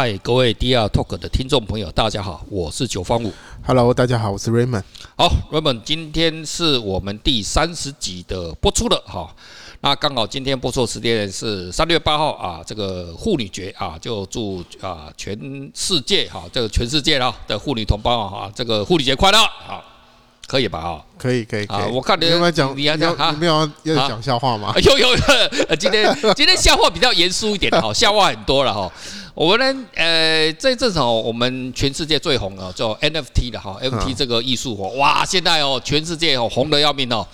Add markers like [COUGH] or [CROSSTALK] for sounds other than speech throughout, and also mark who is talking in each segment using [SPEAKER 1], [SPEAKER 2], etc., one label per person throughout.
[SPEAKER 1] 嗨，各位 DR Talk 的听众朋友，大家好，我是九方五。
[SPEAKER 2] Hello，大家好，我是 Raymond。
[SPEAKER 1] 好，Raymond，今天是我们第三十集的播出了哈。那刚好今天播出时间是三月八号啊，这个妇女节啊，就祝啊全世界哈，这个全世界啊的妇女同胞啊，这个妇女节快乐好。可以吧？啊，
[SPEAKER 2] 可以，可以，可以。
[SPEAKER 1] 我看你
[SPEAKER 2] 要讲，
[SPEAKER 1] 你要讲，
[SPEAKER 2] 你没有要讲笑话吗？[LAUGHS]
[SPEAKER 1] 有有，今天 [LAUGHS] 今天笑话比较严肃一点，哈，笑话很多了哈。我们呢，呃，这阵子哦，我们全世界最红的叫 NFT 的哈，NFT 这个艺术哦，哇，现在哦，全世界哦红的要命哦。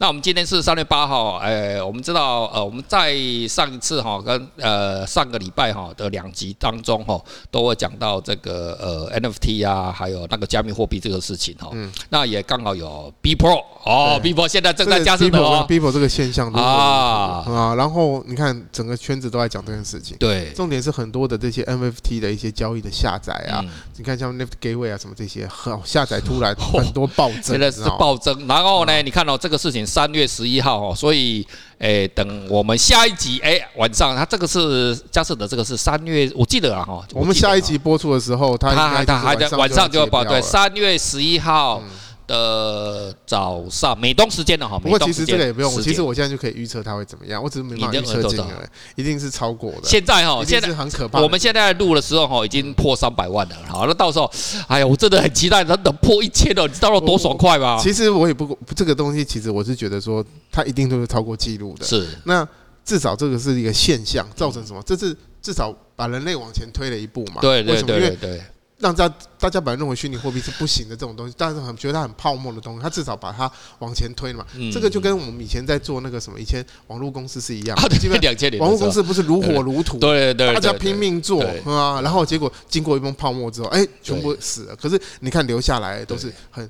[SPEAKER 1] 那我们今天是三月八号，呃，我们知道，呃，我们在上一次哈跟呃上个礼拜哈的两集当中哈，都会讲到这个呃 NFT 啊，还有那个加密货币这个事情哈。嗯。那也刚好有 B Pro 哦，B Pro 现在正在加速的哦。
[SPEAKER 2] B Pro 这个现象啊啊，然后你看整个圈子都在讲这件事情。
[SPEAKER 1] 对。
[SPEAKER 2] 重点是很多的这些 NFT 的一些交易的下载啊，你看像 NFT Gateway 啊什么这些，好下载突然 [LAUGHS] 很多暴增，
[SPEAKER 1] 现在是暴增。然后呢，你看到这个事情。三月十一号哦，所以诶，等我们下一集诶，晚上他这个是佳士得，这个是三月，我记得啊哈。
[SPEAKER 2] 我们下一集播出的时候，他他
[SPEAKER 1] 他还在晚上就要报对，三月十一号。的早上美东时间的哈，
[SPEAKER 2] 不过其实这个也不用，其实我现在就可以预测它会怎么样，我只是没办法预测金额，一定是超过的。
[SPEAKER 1] 现在哈，现在
[SPEAKER 2] 很可怕。
[SPEAKER 1] 我们现在录的时候哈，已经破三百万了。好，那到时候，哎呀，我真的很期待它能破一千了，你知道有多爽快吗？
[SPEAKER 2] 其实我也不这个东西，其实我是觉得说，它一定都是超过记录的。
[SPEAKER 1] 是。
[SPEAKER 2] 那至少这个是一个现象，造成什么？这是至少把人类往前推了一步嘛？
[SPEAKER 1] 对对对对。
[SPEAKER 2] 让大大家本来认为虚拟货币是不行的这种东西，但是很觉得它很泡沫的东西，它至少把它往前推了嘛。嗯、这个就跟我们以前在做那个什么，以前网络公司是一样的。基本两千年，网络公司不是如火如荼，
[SPEAKER 1] 对对对，
[SPEAKER 2] 大家拼命做啊，然后结果经过一波泡沫之后，哎，全部死了。可是你看留下来都是很。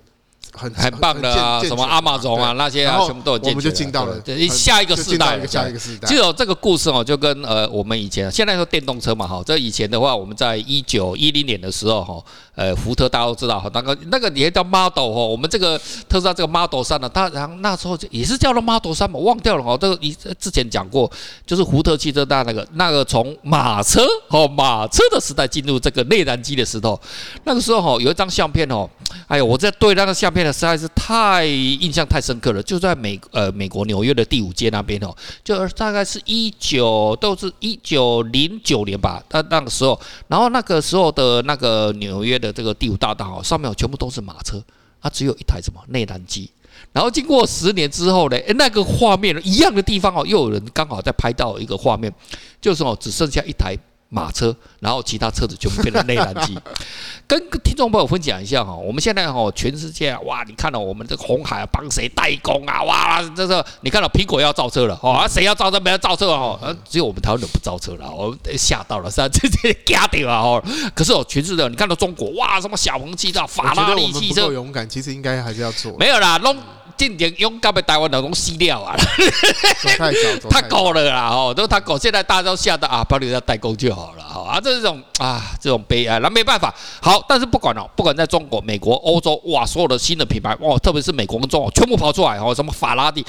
[SPEAKER 2] 很
[SPEAKER 1] 很棒的啊，什么阿玛总啊那些啊，全部都有进。
[SPEAKER 2] 我们就进到了
[SPEAKER 1] 下一个世代，
[SPEAKER 2] 下一个世代。
[SPEAKER 1] 就有这个故事哦，就跟呃我们以前现在说电动车嘛哈，这以前的话，我们在一九一零年的时候哈，呃福特大家都知道哈，那个那个也叫 Model 哈，我们这个特斯拉这个 Model 三呢，它然后那时候也是叫了 Model 三嘛，忘掉了哦，这个一之前讲过，就是福特汽车大那个那个从马车哦马车的时代进入这个内燃机的时候，那个时候哈有一张相片哦，哎呦我在对那个相片。实在是太印象太深刻了，就在美呃美国纽约的第五街那边哦，就大概是一九都是一九零九年吧，那那个时候，然后那个时候的那个纽约的这个第五大道哦，上面全部都是马车，它只有一台什么内燃机，然后经过十年之后呢，诶，那个画面一样的地方哦，又有人刚好在拍到一个画面，就是哦只剩下一台。马车，然后其他车子全部变成内燃机。[LAUGHS] 跟听众朋友分享一下哈，我们现在哈全世界哇，你看到我们这个红海啊，帮谁代工啊？哇，这是你看到苹果要造车了哦，谁要造车？没有造车哦，只有我们台湾人不造车了，我吓到了，是吧？这这假掉啊哦。可是哦，全世界你看到中国哇，什么小鹏汽车、法拉利汽车，
[SPEAKER 2] 勇敢，其实应该还是要做。
[SPEAKER 1] 没有啦，弄。今年勇敢被台湾老公吸掉啊！
[SPEAKER 2] 太早，
[SPEAKER 1] 太高了啦！哦，都太狗，现在大家都吓得啊，把你家代工就好了啊！这种啊，这种悲哀，那没办法。好，但是不管了，不管在中国、美国、欧洲，哇，所有的新的品牌，哇，特别是美国跟中国，全部跑出来哦，什么法拉利。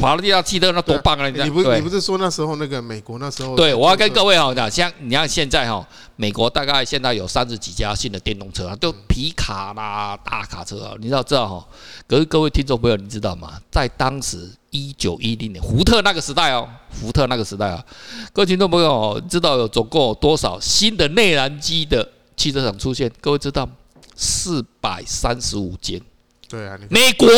[SPEAKER 1] 法拉利那汽车那多棒啊！
[SPEAKER 2] 你不你不是说那时候那个美国那时候？
[SPEAKER 1] 对，我要跟各位哈讲，像你看现在哈，美国大概现在有三十几家新的电动车啊，就皮卡啦、大卡车啊，你知道知道哈？可是各位听众朋友，你知道吗？在当时一九一零年福特那个时代哦，福特那个时代啊，各位听众朋友知道有总共有多少新的内燃机的汽车厂出现？各位知道四百三十五间。
[SPEAKER 2] 对啊，
[SPEAKER 1] 美国？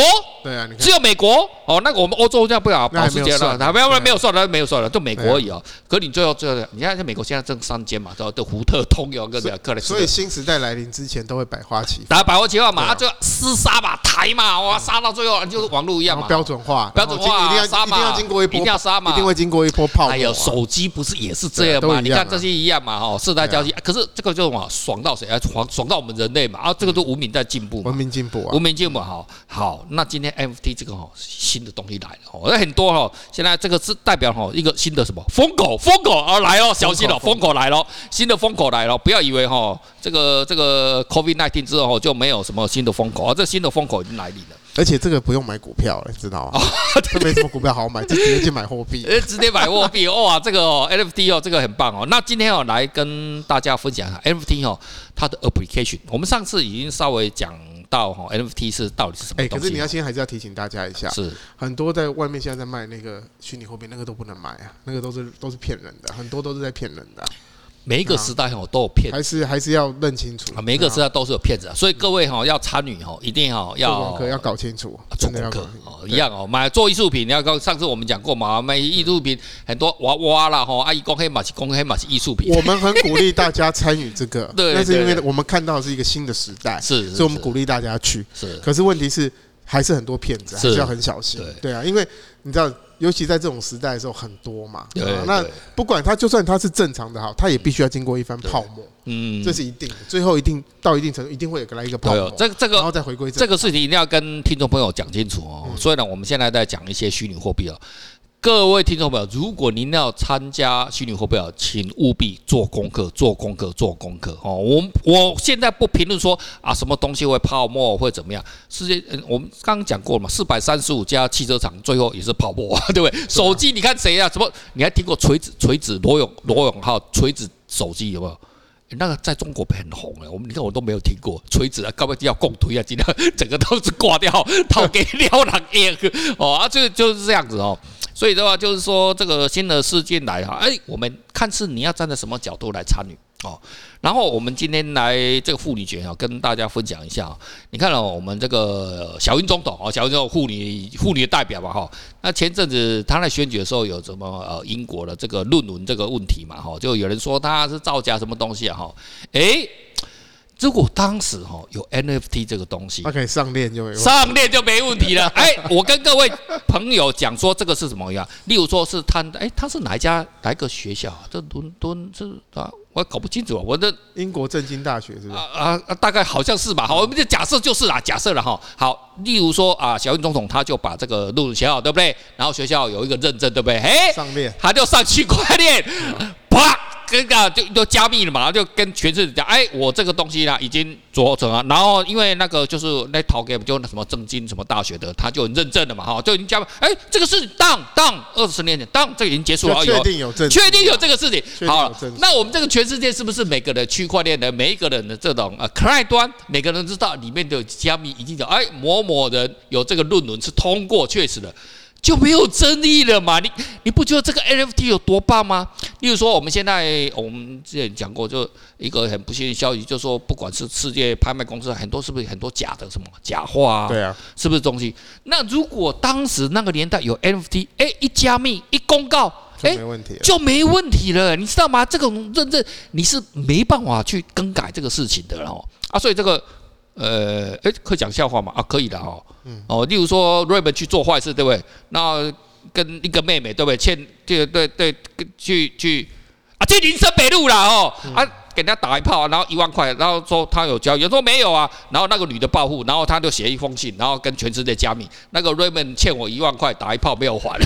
[SPEAKER 2] 对啊，
[SPEAKER 1] 只有美国？哦，那个我们欧洲这样不了，保时捷了，他没有没有。算了，没有算了，就美国而已哦。可你最后最后，你看像美国现在正三间嘛，都都福特、通用跟这个克莱斯。
[SPEAKER 2] 所以新时代来临之前都会百花齐
[SPEAKER 1] 打百花齐放嘛，就厮杀嘛，台嘛，哇，杀到最后就是网络一样嘛，
[SPEAKER 2] 标准化，
[SPEAKER 1] 标准化，一定要
[SPEAKER 2] 杀嘛，一定要经过一波，
[SPEAKER 1] 一定要杀嘛，
[SPEAKER 2] 一定会经过一波炮。
[SPEAKER 1] 哎呦手机不是也是这样嘛？你看这些一样嘛，哦，世代交替。可是这个就嘛，爽到谁？啊？爽爽到我们人类嘛，啊，这个都文明在进步，
[SPEAKER 2] 文明进步啊，
[SPEAKER 1] 文明进步，好好。那今天 NFT 这个哈新的东西来了哦，那很多哈，现在这个是代表哈一个新的什么风口，风口而来哦，小心了，风口来了，新的风口来了，不要以为哈这个这个 COVID nineteen 之后就没有什么新的风口啊，这新的风口已经来临了。
[SPEAKER 2] 而且这个不用买股票，了知道吗？[LAUGHS] 这没什么股票好买，就直接去买货币。[LAUGHS]
[SPEAKER 1] 直接买货币哇，这个、哦、NFT 哦，这个很棒哦。那今天哦，来跟大家分享一下 NFT 哦，它的 application。我们上次已经稍微讲到哈，NFT 是到底是什么东西？哎，
[SPEAKER 2] 可是你要先还是要提醒大家一下，
[SPEAKER 1] 是
[SPEAKER 2] 很多在外面现在在卖那个虚拟货币，那个都不能买啊，那个都是都是骗人的，很多都是在骗人的。
[SPEAKER 1] 每一个时代哈都有骗子，
[SPEAKER 2] 还是还是要认清楚
[SPEAKER 1] 啊。每一个时代都是有骗子啊，所以各位哈要参与哈，一定哈要
[SPEAKER 2] 要搞清楚，
[SPEAKER 1] 做功课哦，一样哦。买做艺术品，你要跟上次我们讲过嘛，买艺术品很多娃娃啦哈，阿姨公黑马是公黑马是艺术品。
[SPEAKER 2] 我们很鼓励大家参与这个，[LAUGHS] 对，那是因为我们看到是一个新的时代，
[SPEAKER 1] 是，
[SPEAKER 2] 所以我们鼓励大家去。是，可是问题是还是很多骗子，还是要很小心。对啊，因为你知道。尤其在这种时代的时候，很多嘛。对。那不管它，就算它是正常的哈，它也必须要经过一番泡沫。嗯，这是一定的。最后一定到一定程度，一定会有来一个泡沫。
[SPEAKER 1] 这这个，然
[SPEAKER 2] 后再回归。
[SPEAKER 1] 这个事情一定要跟听众朋友讲清楚哦。嗯、所以呢，我们现在在讲一些虚拟货币哦。各位听众朋友，如果您要参加虚拟货币，请务必做功课，做功课，做功课哦。我我现在不评论说啊，什么东西会泡沫会怎么样？世界，我们刚刚讲过了嘛，四百三十五家汽车厂最后也是泡沫，对不对？手机你看谁啊？什么？你还听过锤子？锤子罗永罗永浩锤子手机有没有？那个在中国很红哎，我们你看我都没有听过锤子啊，高不要共推啊，今天整个都是挂掉，套给了人耶哦啊，就就是这样子哦。所以的话，就是说这个新的事件来哈，哎，我们看是你要站在什么角度来参与哦。然后我们今天来这个妇女节啊，跟大家分享一下。你看了我们这个小英总统啊，小英总统妇女妇女的代表吧哈。那前阵子他在选举的时候有什么呃英国的这个论文这个问题嘛哈，就有人说他是造假什么东西啊哈，哎。如果当时哈有 NFT 这个东西，
[SPEAKER 2] 他可以上链就没
[SPEAKER 1] 上链就没问题了。[LAUGHS] 哎，我跟各位朋友讲说这个是什么呀？例如说是他，哎，他是哪一家哪一个学校？啊这伦敦是啊，我搞不清楚。我的
[SPEAKER 2] 英国政经大学是不是？
[SPEAKER 1] 啊啊，大概好像是吧。好，我们就假设就是啦，假设了哈。好，例如说啊，小英总统他就把这个论文写好，对不对？然后学校有一个认证，对不对？哎，
[SPEAKER 2] 上链，
[SPEAKER 1] 他就上区块链，啪。跟个就就加密了嘛，就跟全世界讲，哎，我这个东西呢已经做成啊，然后因为那个就是那淘 game 就那什么正经什么大学的，他就认证了嘛，哈，就已经加密，哎，这个是当当二十年前当这个已经结束了，
[SPEAKER 2] 确定有证，
[SPEAKER 1] 确定有这个事情，好，那我们这个全世界是不是每个的区块链的每一个人的这种呃 client 端，每个人知道里面的加密已经有，哎，某某人有这个论文是通过确实的。就没有争议了嘛？你你不觉得这个 NFT 有多棒吗？例如说，我们现在我们之前讲过，就一个很不幸的消息，就是说，不管是世界拍卖公司很多，是不是很多假的什么假货啊？
[SPEAKER 2] 对啊，
[SPEAKER 1] 是不是东西？那如果当时那个年代有 NFT，哎，一加密一公告，哎，
[SPEAKER 2] 没问题，
[SPEAKER 1] 就没问题了。你知道吗？这种认证你是没办法去更改这个事情的哦。啊，所以这个。呃，诶，可以讲笑话吗？啊，可以的哦。嗯。哦，例如说瑞文去做坏事，对不对？那跟一个妹妹，对不对？欠，对对对，去去啊，去林森北路了哦。嗯、啊，给人家打一炮，然后一万块，然后说他有交易，有时候没有啊。然后那个女的报复，然后他就写一封信，然后跟全世界加密。那个 Raymond 欠我一万块，打一炮没有还，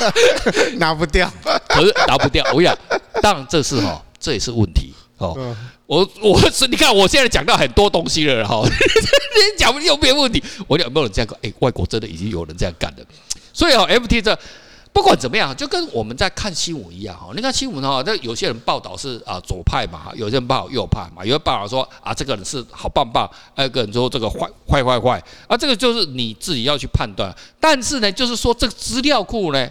[SPEAKER 1] [LAUGHS]
[SPEAKER 2] 拿不掉。[LAUGHS]
[SPEAKER 1] 可是拿不掉，我讲，当然这是哈、哦，这也是问题哦。嗯我我是你看，我现在讲到很多东西了哈，[LAUGHS] 你讲又没有问题？我有没有人这样讲？哎，外国真的已经有人这样干了。所以哦，FT 这不管怎么样，就跟我们在看新闻一样哈。你看新闻哈，这有些人报道是啊左派嘛，有些人报道右派嘛，有人报道说啊这个人是好棒棒，那个人说这个坏坏坏坏，啊这个就是你自己要去判断。但是呢，就是说这个资料库呢。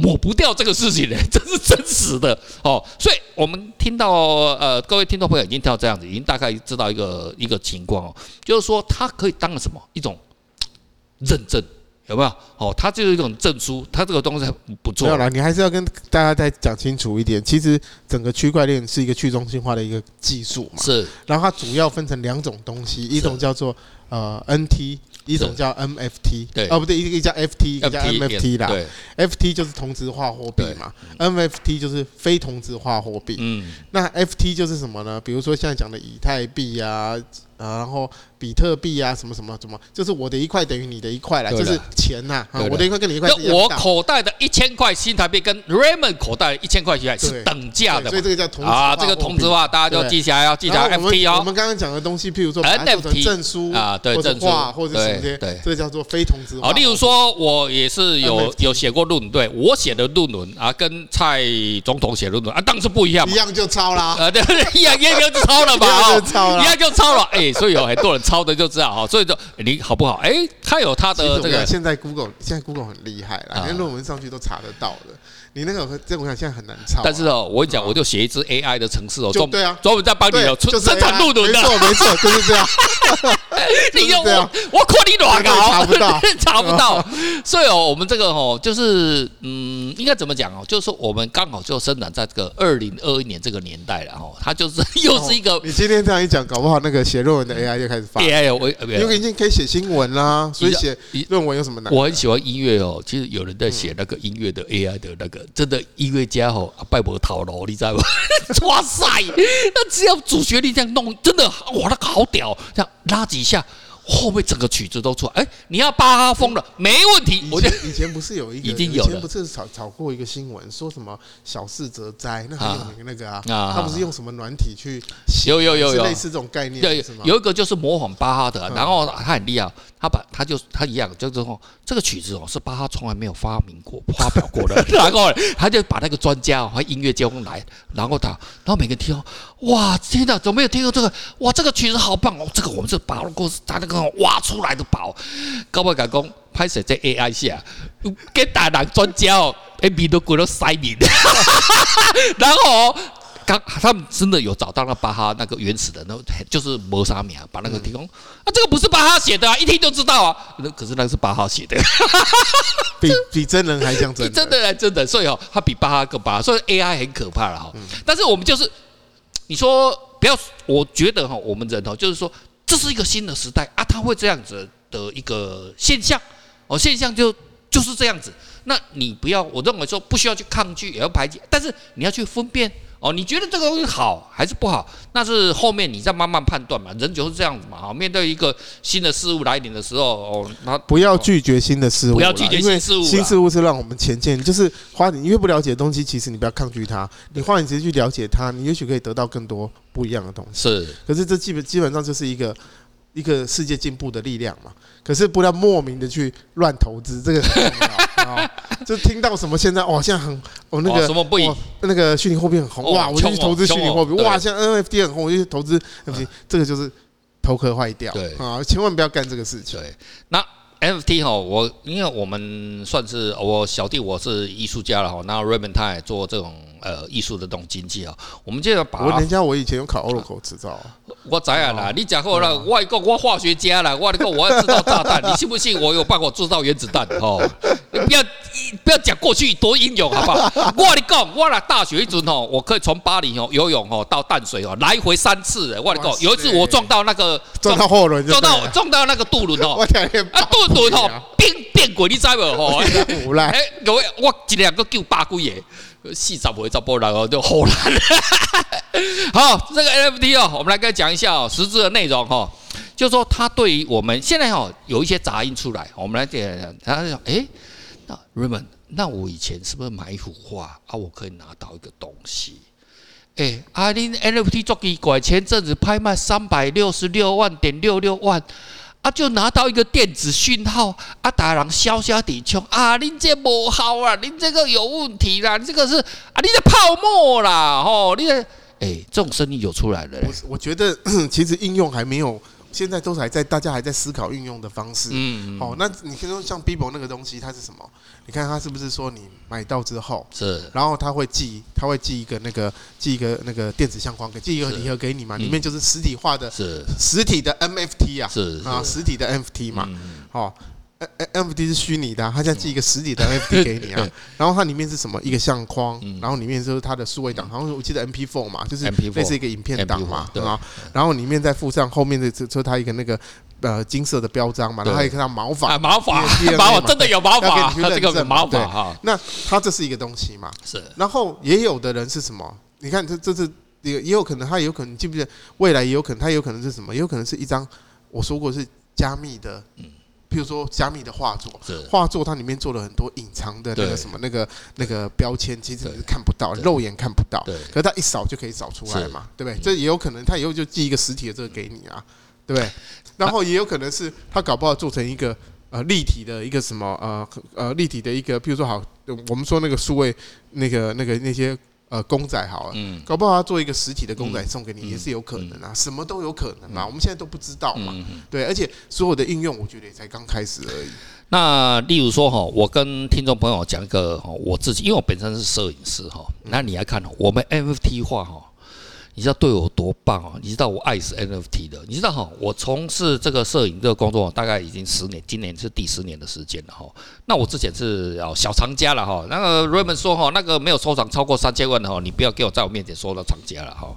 [SPEAKER 1] 抹不掉这个事情呢，[LAUGHS] 这是真实的哦。所以，我们听到呃，各位听众朋友已经听到这样子，已经大概知道一个一个情况哦，就是说它可以当个什么一种认证，有没有？哦，它就是一种证书，它这个东西不错。没有啦，
[SPEAKER 2] 你还是要跟大家再讲清楚一点。其实整个区块链是一个去中心化的一个技术嘛，
[SPEAKER 1] 是。
[SPEAKER 2] 然后它主要分成两种东西，一种叫做呃 NT。一种叫 NFT，对，哦不对，一个叫 FT，一个叫 MFT 啦。对，FT 就是同质化货币嘛，NFT 就是非同质化货币。嗯，那 FT 就是什么呢？比如说现在讲的以太币啊，呃，然后比特币啊，什么什么什么，就是我的一块等于你的一块了，就是钱呐，我的一块跟你一块。
[SPEAKER 1] 那我口袋的一千块新台币跟 Raymond 口袋一千块钱是等价的，
[SPEAKER 2] 所以这个叫同
[SPEAKER 1] 啊，这个同质化，大家就记下来，要记下 FT 哦。
[SPEAKER 2] 我们刚刚讲的东西，譬如说 NFT 证书啊，对，证书或者什么些，对，这个叫做非同质化。
[SPEAKER 1] 啊，例如说我也是有有写过论文，对我写的论文啊，跟蔡总统写论文啊，当然是不一样，
[SPEAKER 2] 一样就抄啦，
[SPEAKER 1] 呃，对，一样一样就抄了吧，[LAUGHS] 一样就抄了，一样就抄了，哎，所以有很多人。抄的就知道哈，所以就你好不好？哎，他有他的这个。
[SPEAKER 2] 现在 Google 现在 Google 很厉害了，连论文上去都查得到的。你那个这我想现在很难抄。
[SPEAKER 1] 但是哦，我跟你讲，我就写一支 AI 的城市哦，
[SPEAKER 2] 专对啊，
[SPEAKER 1] 专门在帮你哦生产论文的。
[SPEAKER 2] 没错没错，就是这样。[LAUGHS]
[SPEAKER 1] 你用我我夸你卵啊，
[SPEAKER 2] 查不到 [LAUGHS]
[SPEAKER 1] 查不到。所以哦，我们这个哦，就是嗯，应该怎么讲哦？就是说我们刚好就生长在这个二零二一年这个年代了哦，它就是 [LAUGHS] 又是一个。
[SPEAKER 2] 你今天这样一讲，搞不好那个写论文的 AI 就开始发。
[SPEAKER 1] AI 我
[SPEAKER 2] 因为已经可以写新闻啦，所以写论文有什么难？
[SPEAKER 1] 我很喜欢音乐哦，其实有人在写那个音乐的 AI 的那个真的音乐。家伙，拜伯讨罗，你知道吗？[LAUGHS] 哇塞，那只要主旋律这样弄，真的哇，那个好屌！这样拉几下，后面整个曲子都出来。哎，你要巴哈风了，没问题。
[SPEAKER 2] 以前以前不是有一个，[LAUGHS]
[SPEAKER 1] 已经有了，
[SPEAKER 2] 以前不是炒炒过一个新闻，说什么小事则灾，那很有名那个啊，他不是用什么软体去，
[SPEAKER 1] 有有有有
[SPEAKER 2] 类似这种概念，
[SPEAKER 1] 对，有一个就是模仿巴哈的，然后他很厉害。他把他就他一样，就之后这个曲子哦是巴哈从来没有发明过、发表过的，[LAUGHS] 然后他就把那个专家和音乐家来，然后他，然后每个人听哦，哇，天哪，怎么没有听过这个？哇，这个曲子好棒哦，这个我们是把那个他那个挖出来的宝，高不敢讲，拍摄在 AI 下，给大人专家哦，哎，米都滚到塞米的，[LAUGHS] 然后。刚他们真的有找到那巴哈那个原始的，那就是摩萨米啊把那个提供啊，这个不是巴哈写的啊，一听就知道啊。那可是那个是巴哈写的，[LAUGHS]
[SPEAKER 2] 比比真人还像真的，
[SPEAKER 1] 真的还真的，所以哦，他比巴哈更巴哈，所以 AI 很可怕了哈。但是我们就是你说不要，我觉得哈，我们人哦，就是说这是一个新的时代啊，它会这样子的一个现象哦，现象就就是这样子。那你不要，我认为说不需要去抗拒，也要排解，但是你要去分辨。哦，你觉得这个东西好还是不好？那是后面你再慢慢判断嘛。人就是这样子嘛。好，面对一个新的事物来临的时候，哦，那
[SPEAKER 2] 不要拒绝新的事物，
[SPEAKER 1] 不要拒绝新事物。
[SPEAKER 2] 新事物是让我们前进，就是花你越不了解的东西，其实你不要抗拒它，你花点时间去了解它，你也许可以得到更多不一样的东西。
[SPEAKER 1] 是，
[SPEAKER 2] 可是这基本基本上就是一个。一个世界进步的力量嘛，可是不要莫名的去乱投资，这个很重要啊。就听到什么现在哇，现在很哦那个
[SPEAKER 1] 什么不一，
[SPEAKER 2] 那个虚拟货币很红哇，我就去投资虚拟货币哇，现在 NFT 很红，我就去投资 NFT，这个就是头壳坏掉。对啊，千万不要干这个事情。
[SPEAKER 1] 对，那 NFT 哈，我因为我们算是我小弟，我是艺术家了哈，那 Raymond 他也做这种呃艺术的这种经济啊，我们就要把。
[SPEAKER 2] 我人家我以前有考 Oracle 执照。
[SPEAKER 1] 我知啊啦，你讲过了，我讲我化学家啦，我讲我要制造炸弹，你信不信我有办法制造原子弹？哦，你不要不要讲过去多英勇，好不好？[LAUGHS] 我跟你讲，我来大学一阵哦，我可以从巴黎哦游泳哦到淡水哦来回三次。我跟你讲，有一次我撞到那个
[SPEAKER 2] 撞到货轮，
[SPEAKER 1] 撞到撞到那个渡轮哦，[LAUGHS] 啊渡轮哦变变轨，你知无？哦，[LAUGHS] 哎，各位我一两个救八几个。四十回十波然后就好难了。[LAUGHS] 好，这个 NFT 哦，我们来跟他讲一下哦，实质的内容哈，就是说它对于我们现在哦有一些杂音出来，我们来点，他就说，哎，那 Raymond，那我以前是不是买一幅画啊？我可以拿到一个东西？哎，啊，你 NFT 做奇怪，前阵子拍卖三百六十六万点六六万。啊，就拿到一个电子讯号，啊，大人小小的穷啊，您这不好啊，您这个有问题啦，这个是啊，你这泡沫啦，吼，你这，哎，这种声音就出来了。
[SPEAKER 2] 我我觉得 [COUGHS] 其实应用还没有。现在都还在，大家还在思考运用的方式。嗯，哦，那你可以说像 Bibo 那个东西，它是什么？你看它是不是说你买到之后，是，然后它会寄，它会寄一个那个寄一个那个电子相框给，寄一个礼盒给你嘛？里面就是实体化的，是实体的 NFT 啊，是啊，实体的 NFT 嘛，好。NFT 是虚拟的，他现在寄一个实体的 NFT 给你啊，然后它里面是什么？一个相框，然后里面就是它的数位档，好像我记得 MP4 嘛，就是类似一个影片档嘛，对吧？然后里面再附上后面的，就它一个那个呃金色的标章嘛，然后还有一个毛发，
[SPEAKER 1] 毛发，[LAUGHS] 毛发真的有毛发，它这个毛发哈。
[SPEAKER 2] 那它这是一个东西嘛？是。然后也有的人是什么？你看这这是。也也有可能，它也有可能，记不记得未来也有可能，它也有可能是什么？也有可能是一张我说过是加密的，嗯，譬如说加密的画作，画作它里面做了很多隐藏的那个什么那个那个标签，其实你是看不到，肉眼看不到，对，可是它一扫就可以扫出来嘛，对不对？这也有可能，它以后就寄一个实体的这个给你啊，对不对？[LAUGHS] 然后也有可能是它搞不好做成一个呃立体的一个什么呃呃立体的一个，譬如说好，我们说那个数位那个那个那些。呃，公仔好了，嗯，搞不好他做一个实体的公仔送给你也是有可能啊，什么都有可能嘛，我们现在都不知道嘛，对，而且所有的应用，我觉得也才刚开始而已。
[SPEAKER 1] 那例如说哈，我跟听众朋友讲一个哈，我自己，因为我本身是摄影师哈，那你来看哈，我们 NFT 化哈。你知道对我多棒啊？你知道我爱死 NFT 的。你知道哈，我从事这个摄影这个工作大概已经十年，今年是第十年的时间了哈。那我之前是哦小藏家了哈。那个 Raymond 说哈，那个没有收藏超过三千万的哈，你不要给我在我面前说到藏家了哈。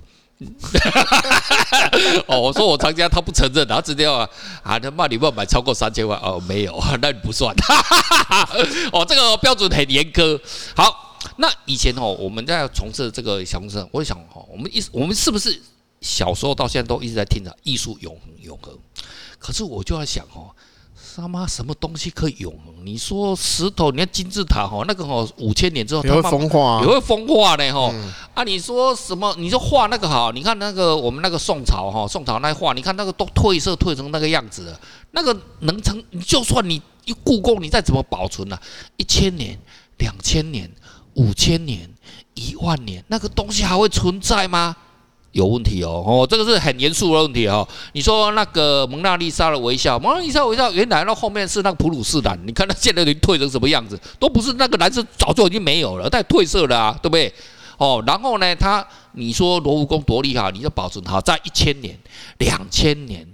[SPEAKER 1] [LAUGHS] 哦，我说我藏家，他不承认，他直接啊啊他骂你不要买超过三千万哦，没有，[LAUGHS] 那你不算。[LAUGHS] 哦，这个标准很严苛。好。那以前哦，我们在从事这个小公司，我就想哈，我们一我们是不是小时候到现在都一直在听着艺术永恒永恒？可是我就在想哦，他妈什么东西可以永恒？你说石头，你看金字塔哈，那个哦五千年之后
[SPEAKER 2] 也会风化，
[SPEAKER 1] 也会风化呢哈。啊，你说什么？你说画那个好，你看那个我们那个宋朝哈，宋朝那画，你看那个都褪色褪成那个样子了，那个能成？就算你故宫你再怎么保存呢？一千年、两千年。五千年、一万年，那个东西还会存在吗？有问题哦，哦，这个是很严肃的问题哦。你说那个蒙娜丽莎的微笑，蒙娜丽莎微笑原来那后面是那个普鲁士蓝，你看它现在已经褪成什么样子，都不是那个蓝色，早就已经没有了，它褪色了啊，对不对？哦，然后呢，它你说罗浮宫多厉害，你就保存好在一千年、两千年、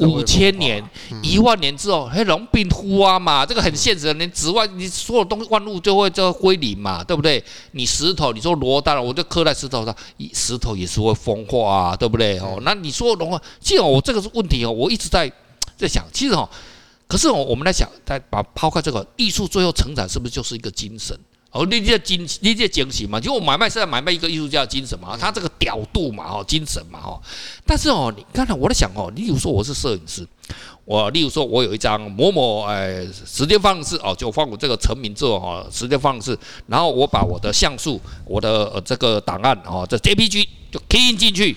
[SPEAKER 1] 五千年、一万年之后，嘿，龙病呼啊嘛，这个很现实的，你紫外，你所有东西万物就会就归零嘛，对不对？你石头，你说罗当然，我就刻在石头上，石头也是会风化啊，对不对？哦，那你说龙啊，既然我这个是问题哦，我一直在在想，其实哦，可是哦，我们在想，再把抛开这个艺术，最后成长是不是就是一个精神？哦，你这精，你这惊喜嘛？就我买卖是在买卖一个艺术家的精神嘛，他这个屌度嘛，哈，精神嘛，哈。但是哦，你刚才我在想哦，例如说我是摄影师，我例如说我有一张某某哎时间方式哦，就放我这个成名作哈，时间方式，然后我把我的像素，我的这个档案哦，这 JPG 就 key 进去。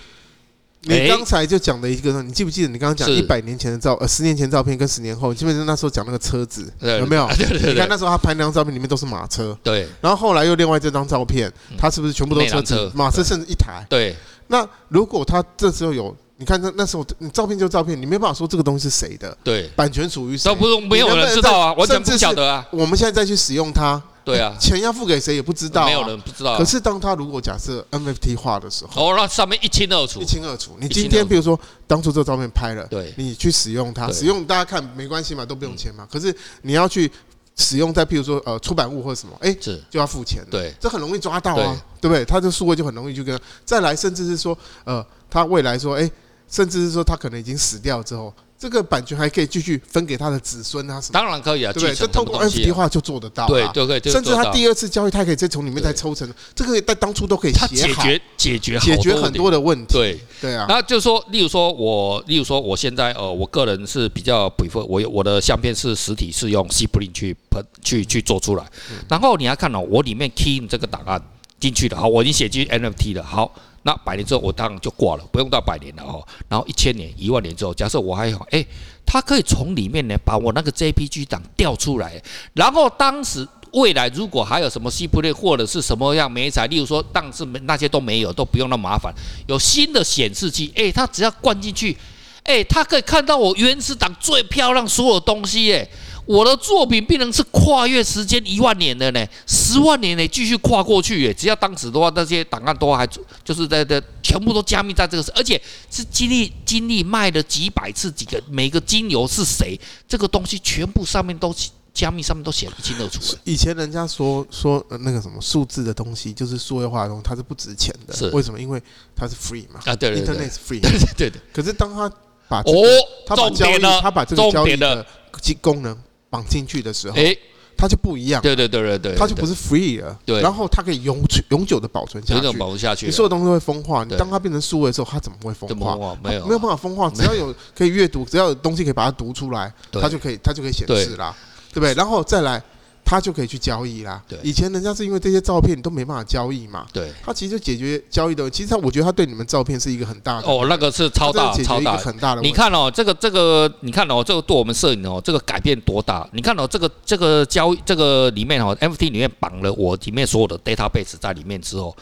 [SPEAKER 2] 你刚才就讲的一个，你记不记得你刚刚讲一百年前的照，呃，十年前照片跟十年后，基本上那时候讲那个车子 [LAUGHS] 有没有？你看那时候他拍那张照片里面都是马车，对。然后后来又另外这张照片，他是不是全部都车子？马车甚至一台。对。那如果他这时候有，你看那那时候你照片就照片，你没办法说这个东西是谁的，对，版权属于谁？都不用，没有人知道啊，完全不晓得啊。我们现在再去使用它。对啊，[LAUGHS] 钱要付给谁也不知道，没有人不知道。可是当他如果假设 NFT 化的时候，哦，那上面一清二楚，一清二楚。你今天比如说当初这个照片拍了，对，你去使用它，使用大家看没关系嘛，都不用钱嘛。可是你要去使用在譬如说呃出版物或什么，哎，是就要付钱。对，这很容易抓到啊，对不对？他这数位就很容易就跟再来，甚至是说呃，他未来说哎，甚至是说他可能已经死掉之后。这个版权还可以继续分给他的子孙啊？什么？当然可以啊，对不对？这透过 NFT 化就做得到，对对对，甚至他第二次交易，他可以再从里面再抽成。这个在当初都可以解决解决解决很多的问题。对对啊，那就是说，例如说我，例如说我现在呃，我个人是比较 prefer，我我的相片是实体是用 Sibling 去喷去去做出来。然后你要看哦，我里面 key 这个档案进去了，好，我已经写进 NFT 了，好。那百年之后，我当然就挂了，不用到百年了哦。然后一千年、一万年之后，假设我还好，哎，他可以从里面呢把我那个 JPG 档调出来。然后当时未来如果还有什么 C play 或者是什么样媒材，例如说当时那些都没有，都不用那么麻烦。有新的显示器，哎，他只要灌进去，哎，他可以看到我原始档最漂亮所有东西，哎。我的作品必然是跨越时间一万年的呢，十万年呢继续跨过去耶。只要当时的话，那些档案都还就是在在全部都加密在这个，而且是经历经历卖了几百次，几个每个金流是谁，这个东西全部上面都加密，上面都写得一清二楚。以前人家说说那个什么数字的东西，就是数位化的东西，它是不值钱的。是为什么？因为它是 free 嘛。啊，对对对，Internet is free。对对对对。可是当他把哦，他把交易，他把这个交易的功能。绑进去的时候，哎，它就不一样。
[SPEAKER 1] 对对对对对，
[SPEAKER 2] 它就不是 free 了。对，然后它可以永永久的保存下去。
[SPEAKER 1] 永久保存下去。
[SPEAKER 2] 你所有东西都会风化，你当它变成数位的时候，它怎么会风化？没有没有办法风化，[LAUGHS] 只要有可以阅读，只要有东西可以把它读出来，它就可以它就可以显示啦，对不对？然后再来。他就可以去交易啦。对，以前人家是因为这些照片你都没办法交易嘛。对，他其实就解决交易的。其实他，我觉得他对你们照片是一个很大的
[SPEAKER 1] 哦，那个是超大超大很大的。你看哦，这个这个，你看哦，这个对我们摄影哦，这个改变多大？你看哦，这个这个交易这个里面哦，NFT 里面绑了我里面所有的 database 在里面之后。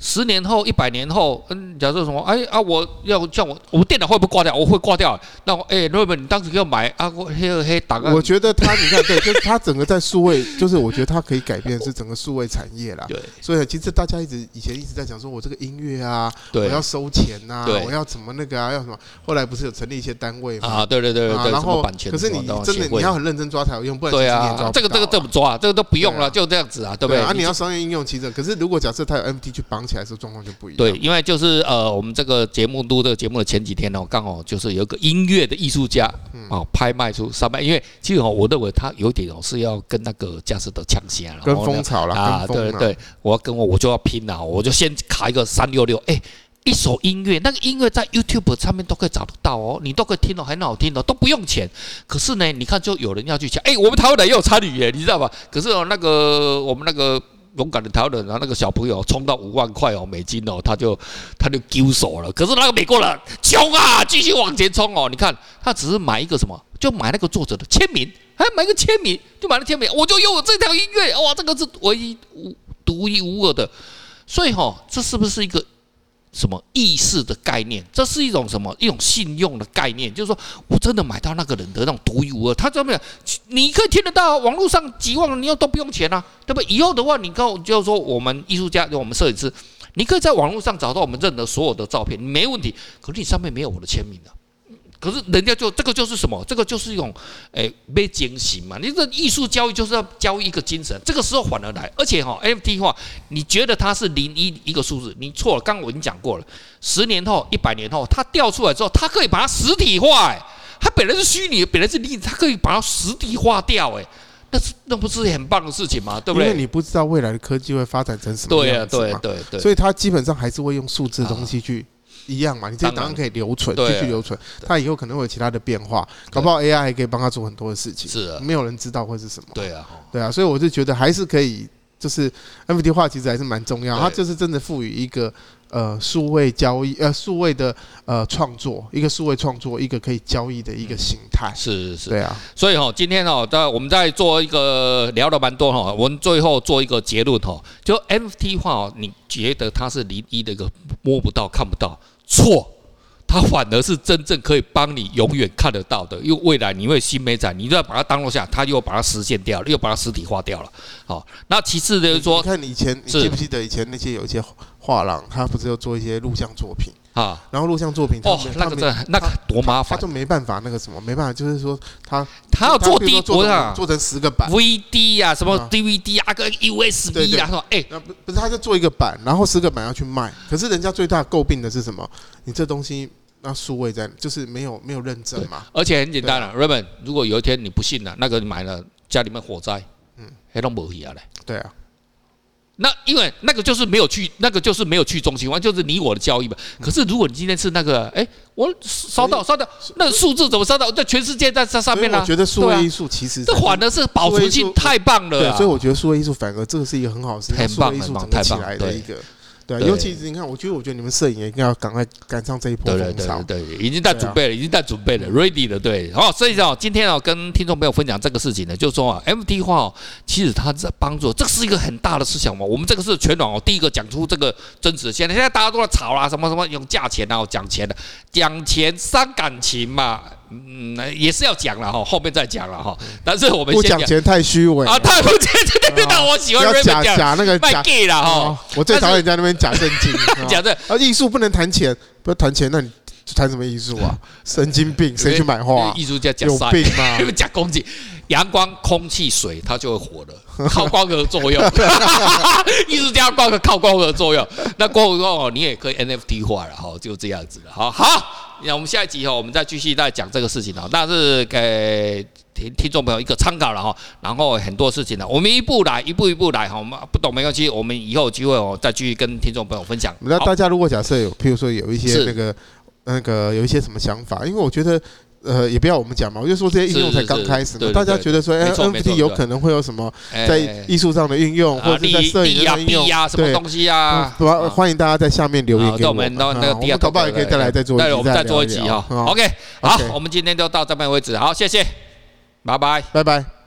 [SPEAKER 1] 十年后、一百年后，嗯，假设什么？哎啊，我要叫我，我电脑会不会挂掉？我会挂掉。那我哎，Robert，你当时要买啊？我黑黑打个。
[SPEAKER 2] 我觉得他，你看，对，[LAUGHS] 就是他整个在数位，就是我觉得他可以改变是整个数位产业啦。对。所以其实大家一直以前一直在讲说，我这个音乐啊，我要收钱呐，我要怎么那个啊，要什么？后来不是有成立一些单位嘛？
[SPEAKER 1] 啊，对对对对。
[SPEAKER 2] 然后版权，可是你真的你要很认真抓才有用，不然对啊，
[SPEAKER 1] 这个这个怎么抓？这个都不用了，就这样子啊，对不对？
[SPEAKER 2] 啊，你要商业应用其实，可是如果假设他有 NFT 去绑起来的时候，状况就不
[SPEAKER 1] 一样。对，因为就是呃，我们这个节目录这个节目的前几天呢，刚好就是有一个音乐的艺术家哦，拍卖出三百，因为其实哦，我认为他有点哦是要跟那个佳士得抢先了，
[SPEAKER 2] 跟风潮了
[SPEAKER 1] 啊，对对，我要跟我我就要拼了，我就先卡一个三六六，哎，一首音乐，那个音乐在 YouTube 上面都可以找得到哦，你都可以听到，很好听的，都不用钱。可是呢，你看就有人要去抢，哎，我们台湾人也有参与耶，你知道吧？可是哦，那个我们那个。勇敢的台湾人，然后那个小朋友冲到五万块哦美金哦，他就他就丢手了。可是那个美国人穷啊，继续往前冲哦。你看他只是买一个什么，就买那个作者的签名，还买个签名，就买了签名，我就拥有这条音乐哇，这个是唯一无独一无二的。所以哈，这是不是一个？什么意识的概念？这是一种什么？一种信用的概念，就是说我真的买到那个人的那种独一无二。他怎么样？你可以听得到，网络上几万人，你又都不用钱啊，对不？以后的话，你告就是说，我们艺术家，就我们摄影师，你可以在网络上找到我们认得所有的照片，没问题。可是你上面没有我的签名的。可是人家就这个就是什么？这个就是一种诶被精神嘛。你这艺术交易就是要交易一个精神。这个时候反而来，而且哈 NFT 的话，你觉得它是零一一个数字，你错了。刚刚我已经讲过了，十年后、一百年后，它掉出来之后，它可以把它实体化。诶，它本来是虚拟，本来是零，它可以把它实体化掉。诶，那是那不是很棒的事情吗？对不对？
[SPEAKER 2] 因为你不知道未来的科技会发展成什么样子嘛。
[SPEAKER 1] 对啊，对对对。
[SPEAKER 2] 所以它基本上还是会用数字的东西去。一样嘛，你这档案可以留存，继续留存，它以后可能会有其他的变化，搞不好 AI 还可以帮他做很多的事情，是啊，没有人知道会是什么，对啊，对啊，所以我就觉得还是可以，就是 NFT 化其实还是蛮重要，它就是真的赋予一个呃数位交易呃数位的呃创作，一个数位创作，一个可以交易的一个形态，是是是，对啊，所以哈，今天哦，在我们在做一个聊了蛮多哈，我们最后做一个结论哈，就 NFT 化哦，你觉得它是零一的一个摸不到看不到？错，它反而是真正可以帮你永远看得到的，因为未来你会新媒体，你都要把它当落下，它又把它实现掉了，又把它实体化掉了。好，那其次就是说，你看以前，你记不记得以前那些有一些画廊，他不是要做一些录像作品？啊，然后录像作品哦，那个真那个多麻烦，他就没办法那个什么，没办法，就是说他他要做 D，做做成十个版。VD 啊，什么 DVD 啊，跟 USB 啊，说哎，那不不是，他就做一个版，然后十个版要去卖，可是人家最大诟病的是什么？你这东西那数位在，就是没有没有认证嘛，而且很简单了，Raymond，如果有一天你不信了，那个你买了家里面火灾，嗯，还弄不起来嘞，对啊。那因为那个就是没有去，那个就是没有去中心化，就是你我的交易嘛。可是如果你今天是那个，哎，我烧到烧到，那个数字怎么烧到？在全世界在这上面呢？我觉得数位艺术其实这反而是保存性太棒了。对，所以我觉得数位艺术反而这个是一个很好的事情，数位艺术整起来的一个。对，尤其是你看，我觉得，我觉得你们摄影也应该要赶快赶上这一波风潮。对，已经在准备了，已经在准备了，ready 了。对，好，所以哦，今天哦，跟听众朋友分享这个事情呢，就是说啊，NFT 化哦，其实它在帮助，这是一个很大的思想嘛。我们这个是全网哦，第一个讲出这个真实。现在现在大家都在吵啦，什么什么用价钱啊，讲钱的，讲钱伤感情嘛。嗯，也是要讲了哈，后面再讲了哈。但是我们先不讲钱太虚伪啊，太不讲钱，对对那，我喜欢假假那个卖 gay 了哈。我最讨厌人家那边假正经，假的啊，艺术不能谈钱，不要谈钱，那你谈什么艺术啊？[LAUGHS] 神经病，谁去买画？艺术家假有病吗？[LAUGHS] 假公鸡，阳光、空气、水，它就会活了，[LAUGHS] 靠光合作用。艺术家光靠光合作用，那光合作用你也可以 NFT 化了哈，就这样子了，好好。那我们下一集哈，我们再继续再讲这个事情啊。那是给
[SPEAKER 1] 听听众朋友一个参考了哈。然后很多事情呢，我们一步来，一步一步来哈。我们不懂没关系，我们以后有机会哦再继续跟听众朋友分享。
[SPEAKER 2] 那大家如果假设有，譬如说有一些那个那个有一些什么想法，因为我觉得。呃，也不要我们讲嘛，我就说这些应用才刚开始嘛，大家觉得说，哎，NFT 有可能会有什么在艺术上的运用，或者是在摄影的应用，
[SPEAKER 1] 什么东西啊？
[SPEAKER 2] 对，欢迎大家在下面留言给我们，
[SPEAKER 1] 那个
[SPEAKER 2] 我们搞不好也可以再来再做一集，
[SPEAKER 1] 我们再做一集哈。OK，好，我们今天就到这边为止，好，谢谢，拜拜，
[SPEAKER 2] 拜拜。